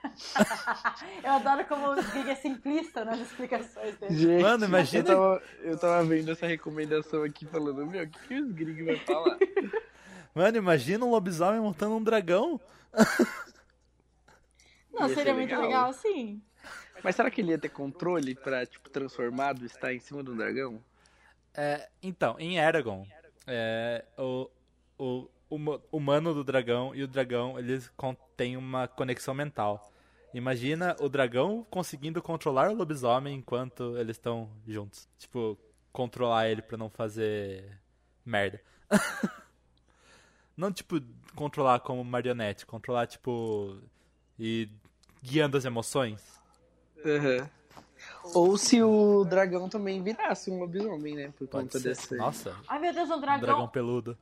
Eu adoro como o Sgrig é simplista nas explicações dele. Gente, Mano, imagina- Eu tava, eu tava vendo essa recomendação aqui falando, meu, o que, que os gringos vai falar? Mano, imagina um lobisomem montando um dragão. Não, Ia seria ser muito legal. legal, sim. Mas será que ele ia ter controle pra, tipo, transformado estar em cima do dragão? É, então, em Eragon, é, o, o, o huma- humano do dragão e o dragão, eles têm uma conexão mental. Imagina o dragão conseguindo controlar o lobisomem enquanto eles estão juntos. Tipo, controlar ele pra não fazer merda. não, tipo, controlar como marionete. Controlar, tipo, e guiando as emoções. Aham. Ou se o dragão também virasse um lobisomem, né? Por Pode conta ser. desse. Nossa, Ai, meu Deus, um um dragão. dragão peludo.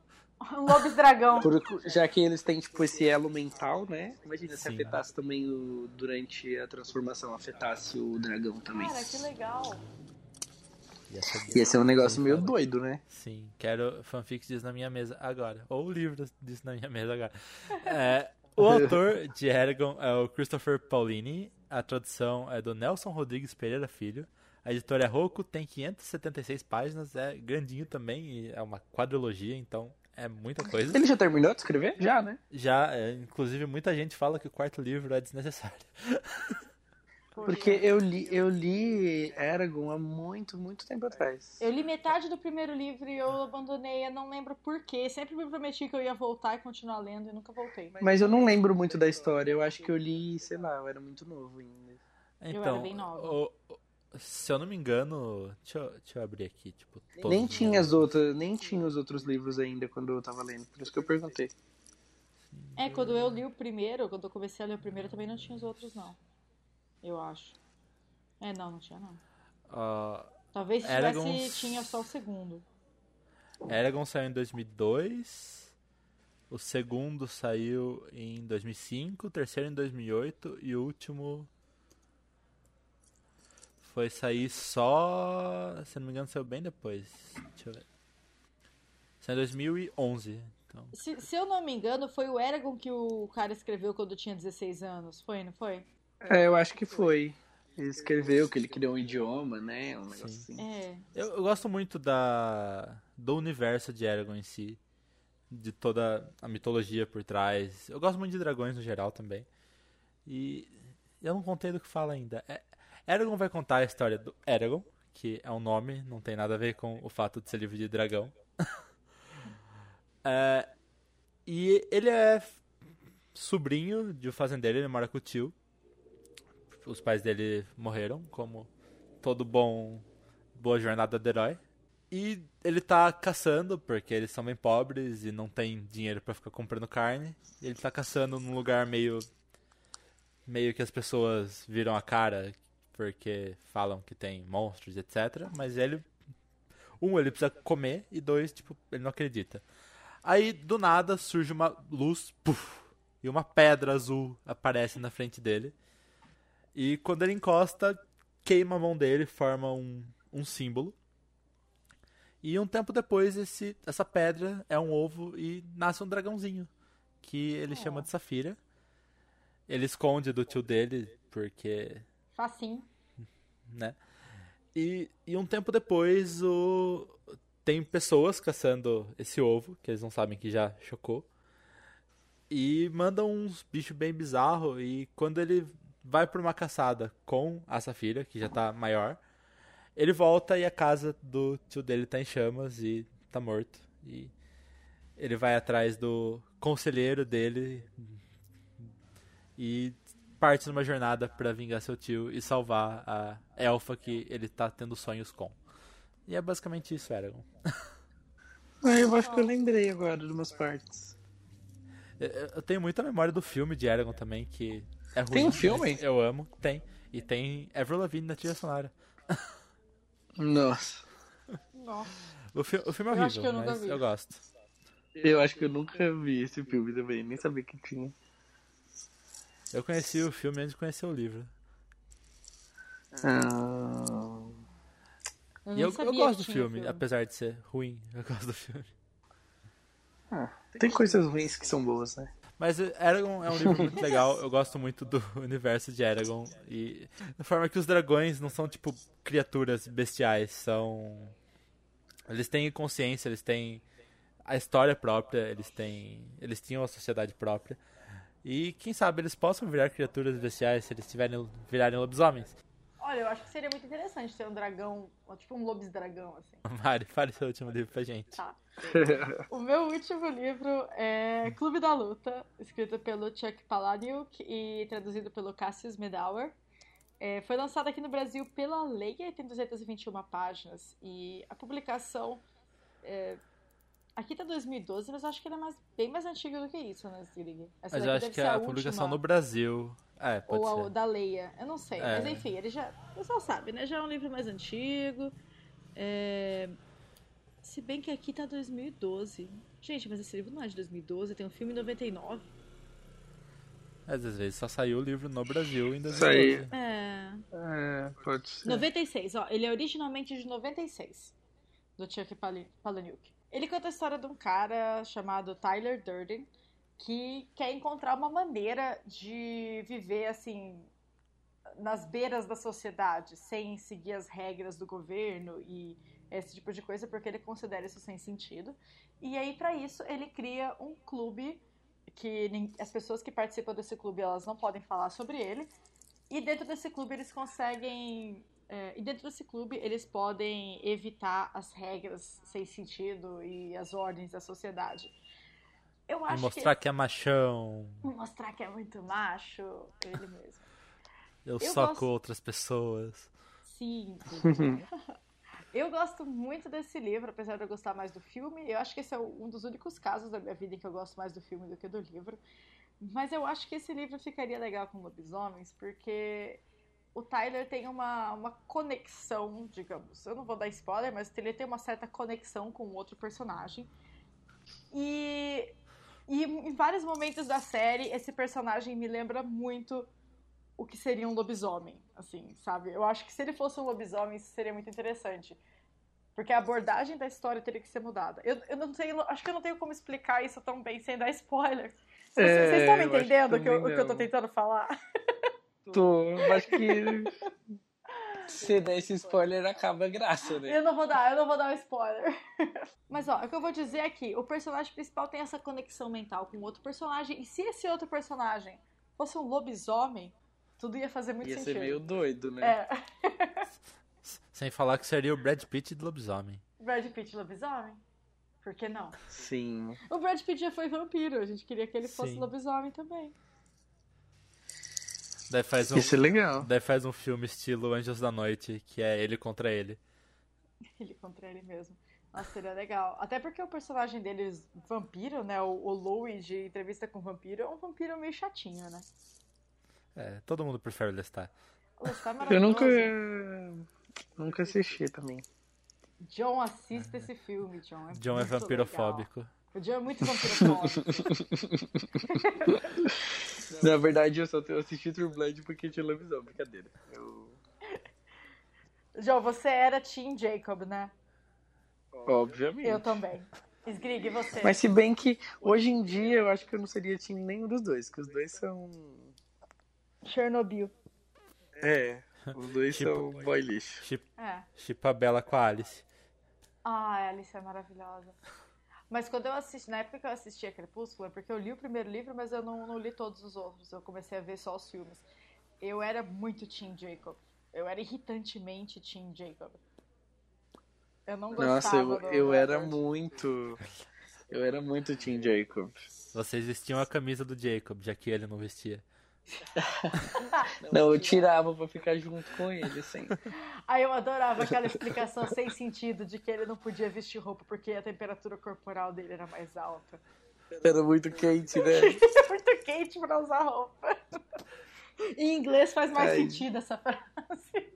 Um lobis dragão. Por- já que eles têm, tipo, esse elo mental, né? Imagina se Sim. afetasse também o. Durante a transformação, afetasse o dragão também. Cara, que legal. Ia ser, Ia ser um negócio meio foda. doido, né? Sim, quero fanfics disso na minha mesa agora. Ou o livro disso na minha mesa agora. É, o autor de Eragon é o Christopher Paulini. A tradução é do Nelson Rodrigues Pereira Filho. A editora é Rocco, tem 576 páginas, é grandinho também, é uma quadrilogia, então é muita coisa. Ele já terminou de escrever? Já, né? Já, é, inclusive, muita gente fala que o quarto livro é desnecessário. Porque eu li, eu li Eragon há muito, muito tempo atrás. Eu li metade do primeiro livro e eu abandonei, eu não lembro porquê. Sempre me prometi que eu ia voltar e continuar lendo e nunca voltei. Mas eu não lembro muito da história. Eu acho que eu li, sei lá, eu era muito novo ainda. Então, era bem nova. o- se eu não me engano, deixa eu, deixa eu abrir aqui, tipo, todos Nem os tinha as outras, nem tinha os outros livros ainda quando eu tava lendo. Por isso que eu perguntei. É, quando eu li o primeiro, quando eu comecei a ler o primeiro, também não tinha os outros, não. Eu acho. É, não, não tinha, não. Ah, Talvez se tivesse, Eragon- tinha só o segundo. Eragon saiu em 2002, o segundo saiu em 2005, o terceiro em 2008 e o último foi sair só, se não me engano, saiu bem depois. Deixa eu ver. Saiu em 2011. Então, Se, se eu não me engano, foi o Eragon que o cara escreveu quando eu tinha 16 anos. Foi, não foi? É, eu acho que foi. Ele escreveu que ele criou um idioma, né? Um negócio assim. É. eu, eu gosto muito da do universo de Eragon em si, de toda a mitologia por trás. Eu gosto muito de dragões no geral também. E eu não contei do que fala ainda. É, Eragon vai contar a história do Eragon, que é um nome, não tem nada a ver com o fato de ser livro de dragão. É, e ele é sobrinho de um fazendeiro, ele mora com o tio. Os pais dele morreram, como todo bom boa jornada do herói. E ele tá caçando, porque eles são bem pobres e não tem dinheiro pra ficar comprando carne. Ele tá caçando num lugar meio. meio que as pessoas viram a cara porque falam que tem monstros, etc. Mas ele. Um, ele precisa comer, e dois, tipo, ele não acredita. Aí, do nada, surge uma luz, puf, e uma pedra azul aparece na frente dele. E quando ele encosta, queima a mão dele, forma um, um símbolo. E um tempo depois, esse, essa pedra é um ovo e nasce um dragãozinho, que ele chama de Safira. Ele esconde do tio dele, porque Facinho. né? E, e um tempo depois o tem pessoas caçando esse ovo, que eles não sabem que já chocou. E mandam uns bichos bem bizarros. E quando ele vai pra uma caçada com a Safira, que já tá maior, ele volta e a casa do tio dele tá em chamas e tá morto. E ele vai atrás do conselheiro dele e parte numa jornada pra vingar seu tio e salvar a elfa que ele tá tendo sonhos com. E é basicamente isso, Eragon. Ah, eu acho que eu lembrei agora de umas partes. Eu- Eu tenho muita memória do filme de Eragon também, que é ruim. Tem um filme? Eu amo, tem. E tem Avril Lavigne na trilha sonora. Nossa. Nossa. O, fi o filme é Eu acho horrível, que eu nunca mas vi. eu gosto. Eu acho que eu nunca vi esse filme também, nem sabia que tinha. Eu conheci o filme antes de conhecer o livro. Ah, Eu e eu, eu gosto do tinha filme, apesar de ser ruim. Eu gosto do filme. tem coisas ruins que são boas, né? Mas Eragon é um livro muito legal. Eu gosto muito do universo de Eragon. E da forma que os dragões não são, tipo, criaturas bestiais. São. Eles têm consciência, eles têm a história própria, eles têm. Eles tinham a sociedade própria. E quem sabe eles possam virar criaturas bestiais se eles tiverem, virarem lobisomens. Olha, eu acho que seria muito interessante ter um dragão, tipo um lobis-dragão, assim. Mari, fale seu último livro pra gente. Tá. O meu último livro é Clube da Luta, escrito pelo Chuck Palahniuk e traduzido pelo Cassius Medauer. É, foi lançado aqui no Brasil pela Leia, tem 221 páginas. E a publicação. é, aqui tá 2012, mas eu acho que ele é mais, bem mais antigo do que isso, né, Zig? Mas eu acho que ser a publicação no Brasil. É, pode Ou da Leia, eu não sei. É. Mas enfim, ele já. O pessoal sabe, né? Já é um livro mais antigo. É, Se bem que aqui tá 2012. Gente, mas esse livro não é de 2012, tem um filme em 99. Às vezes só saiu o livro no Brasil em Isso aí. 2012. É. É, pode ser. 96, ó. Ele é originalmente de 96, do Chuck Palahniuk. Ele conta a história de um cara chamado Tyler Durden, que quer encontrar uma maneira de viver, assim, nas beiras da sociedade, sem seguir as regras do governo e esse tipo de coisa, porque ele considera isso sem sentido. E aí, para isso, ele cria um clube que as pessoas que participam desse clube, elas não podem falar sobre ele. E dentro desse clube eles conseguem. é, e dentro desse clube eles podem evitar as regras sem sentido e as ordens da sociedade. Eu E acho mostrar que é machão. que. Mostrar que é muito macho, ele mesmo. Eu, Eu soco gosto- outras pessoas. Sim. eu gosto muito desse livro, apesar de eu gostar mais do filme. Eu acho que esse é um dos únicos casos da minha vida em que eu gosto mais do filme do que do livro. Mas eu acho que esse livro ficaria legal com lobisomens, porque o Tyler tem uma, uma conexão, digamos. Eu não vou dar spoiler, mas ele tem uma certa conexão com outro personagem. E, e em vários momentos da série, esse personagem me lembra muito o que seria um lobisomem, assim, sabe? Eu acho que se ele fosse um lobisomem, isso seria muito interessante. Porque a abordagem da história teria que ser mudada. Eu, eu não sei, acho que eu não tenho como explicar isso tão bem sem dar spoilers. Vocês, É, vocês estão me que entendendo o que, eu- o que eu tô tentando falar? Tô, acho que se der esse spoiler acaba a graça, né? Eu não vou dar, eu não vou dar um spoiler. Mas ó, o que eu vou dizer aqui, o personagem principal tem essa conexão mental com outro personagem, e se esse outro personagem fosse um lobisomem, tudo ia fazer muito Ia ser sentido. meio doido, né? É, Sem falar que seria o Brad Pitt de lobisomem. Brad Pitt lobisomem? Por que não? Sim. O Brad Pitt já foi vampiro, a gente queria que ele fosse Sim. lobisomem também. Daí faz um, Isso é legal. daí faz um filme estilo Anjos da Noite, que é ele contra ele. Ele contra ele mesmo. Nossa, seria legal. Até porque o personagem deles, vampiro, né? O, o Louis de entrevista com vampiro, é um vampiro meio chatinho, né? É, todo mundo prefere o Lestat. O Lestat é Eu nunca. Nunca assisti também. John, assista esse filme, John. É John é muito legal. vampirofóbico. O John é muito vampirofóbico. Na verdade, eu só tenho assistido True Blood porque tinha lobisomem, brincadeira. Eu... John, você era Team Jacob, né? Obviamente. Eu também. Sgrig, e você? Mas se bem que hoje em dia eu acho que eu não seria time nenhum dos dois, que os dois são. Chernobyl. É, os dois Tipo- são boy lixo. Chip, É. chipa a Bela com a Alice. Ah, a Alice é maravilhosa. Mas quando eu assisti, na época que eu assistia Crepúsculo, é porque eu li o primeiro livro, mas eu não, não li todos os outros. Eu comecei a ver só os filmes. Eu era muito Team Jacob. Eu era irritantemente Team Jacob. Eu não gostava Nossa, eu, do eu era muito. Eu era muito Team Jacob. Vocês vestiam a camisa do Jacob, já que ele não vestia. Não, eu tirava pra ficar junto com ele, sempre. Aí eu adorava aquela explicação sem sentido de que ele não podia vestir roupa porque a temperatura corporal dele era mais alta. Era muito quente, né? É muito quente pra usar roupa. Em inglês faz mais Ai. sentido essa frase.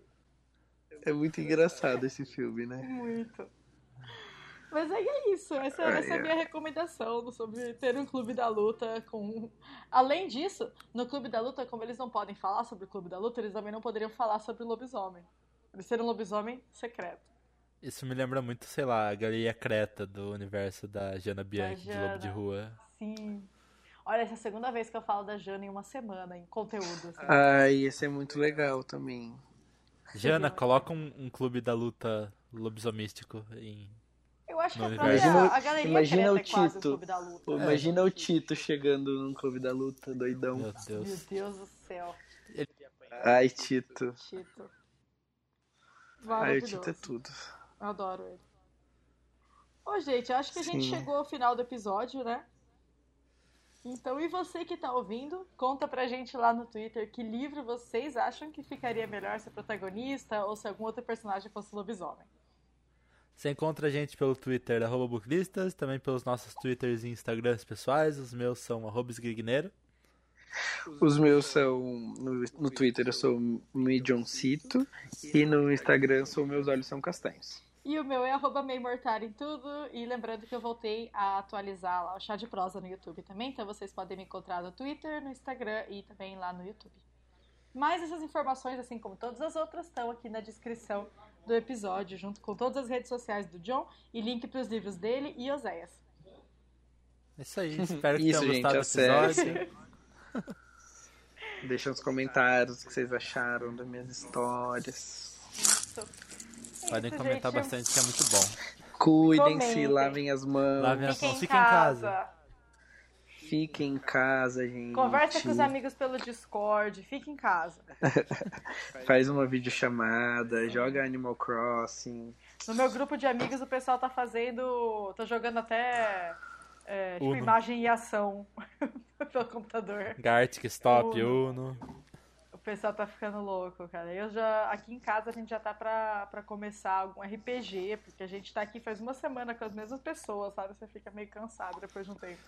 É muito engraçado esse filme, né? Muito. Mas aí é isso. Essa, Ah, essa é a é. minha recomendação sobre ter um clube da luta com. Além disso, no clube da luta, como eles não podem falar sobre o clube da luta, eles também não poderiam falar sobre o lobisomem. Eles serem um lobisomem secreto. Isso me lembra muito, sei lá, a Galeria Creta do universo da Jana Bianchi de Lobo de Jana. Rua. Sim. Olha, essa é a segunda vez que eu falo da Jana em uma semana, em conteúdo. assim. Ah, esse é muito legal também. Jana, coloca um, um clube da luta lobisomístico em. Eu acho que No a própria universo. a galeria Imagina o é quase um Tito. clube da luta. Pô, Imagina o Tito chegando num clube da luta, doidão. Meu Meu Deus. Deus do céu, Ai, Tito. Tito. Ai, o. Tito é tudo. Adoro ele. Ô, gente, acho que a gente chegou ao final do episódio, né? Então, e você que tá ouvindo, conta pra gente lá no Twitter que livro vocês acham que ficaria melhor ser protagonista ou se algum outro personagem fosse lobisomem. Você encontra a gente pelo Twitter, arroba Booklistas, também pelos nossos Twitters e Instagrams pessoais. Os meus são arroba Esgrigneiro. Os meus são. No, no Twitter eu sou Medioncito e no Instagram sou Meus Olhos São Castanhos. E o meu é arroba Meimortar em tudo. E lembrando que eu voltei a atualizar lá o chá de prosa no YouTube também. Então vocês podem me encontrar no Twitter, no Instagram e também lá no YouTube. Mas essas informações, assim como todas as outras, estão aqui na descrição do episódio, junto com todas as redes sociais do John e link para os livros dele e Oséias. É isso aí, espero que Isso, tenham gente, gostado do acesse. episódio. Deixa nos comentários o que vocês acharam das minhas histórias. Isso. Podem Isso, comentar gente. bastante, que é muito bom. Cuidem-se, lavem as mãos. Lavem as Fiquem mãos, em fiquem em casa. Casa. Fiquem em casa, gente. Conversa com os amigos pelo Discord. Fique em casa. Faz uma videochamada, joga Animal Crossing. No meu grupo de amigos, o pessoal tá fazendo. tá jogando até. é, tipo, imagem e ação pelo computador. Gartic, Stop, Uno. Uno. O pessoal tá ficando louco, cara. Eu já. Aqui em casa a gente já tá pra, pra começar algum RPG, porque a gente tá aqui faz uma semana com as mesmas pessoas, sabe? Você fica meio cansado depois de um tempo.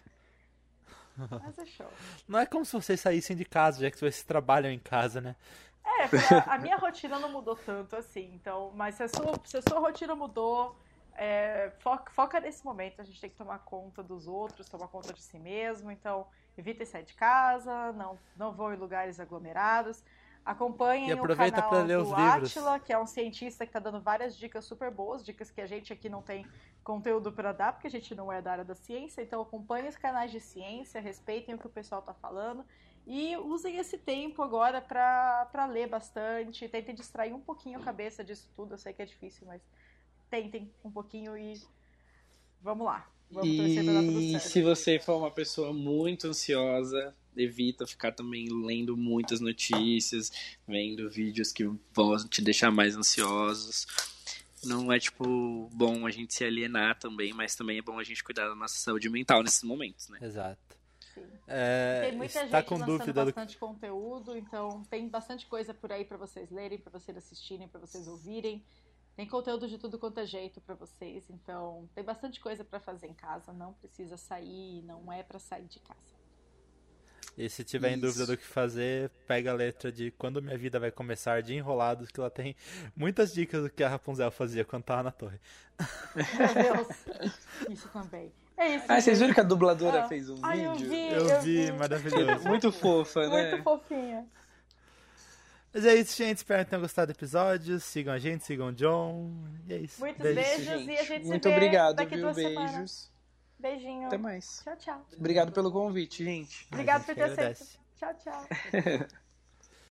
Mas é show. Não é como se vocês saíssem de casa, já que vocês trabalham em casa, né? É, a, a minha rotina não mudou tanto assim, então. Mas se a sua, se a sua rotina mudou, é, foca, foca nesse momento. A gente tem que tomar conta dos outros, tomar conta de si mesmo. Então, evita sair de casa, não, não vão em lugares aglomerados. Acompanhem E aproveita o canal ler do os livros. Atila, que é um cientista que tá dando várias dicas super boas, dicas que a gente aqui não tem conteúdo para dar, porque a gente não é da área da ciência. Então, acompanhem os canais de ciência, respeitem o que o pessoal tá falando. E usem esse tempo agora para ler bastante. Tentem distrair um pouquinho a cabeça disso tudo. Eu sei que é difícil, mas tentem um pouquinho e vamos lá. Vamos E se você for uma pessoa muito ansiosa, evita ficar também lendo muitas notícias, vendo vídeos que vão te deixar mais ansiosos. Não é, tipo, bom a gente se alienar também, mas também é bom a gente cuidar da nossa saúde mental nesses momentos, né? Exato. É, Tem muita está gente com lançando dúvida do bastante conteúdo, então tem bastante coisa por aí para vocês lerem, para vocês assistirem, para vocês ouvirem. Tem conteúdo de tudo quanto é jeito para vocês, então tem bastante coisa para fazer em casa. Não precisa sair, não é para sair de casa. E se tiver em Isso. dúvida do que fazer, pega a letra de Quando Minha Vida Vai Começar, de Enrolados, que ela tem muitas dicas do que a Rapunzel fazia quando tava na torre. Meu Deus, isso também. É isso. Ah, vocês viram que a dubladora Ah. fez um Ai, eu vídeo? vi. Eu vi, vi. maravilhoso. Muito fofa, né? Muito fofinha. Mas é isso, gente. Espero que tenham gostado do episódio. Sigam a gente, sigam o John. E é isso. Muitos Beijo. beijos e a gente se Muito vê obrigado, daqui viu? duas Beijos. semanas. Beijinho. Até mais. Tchau, tchau. Obrigado pelo convite, gente. Obrigado por ter aceito. Tchau, tchau.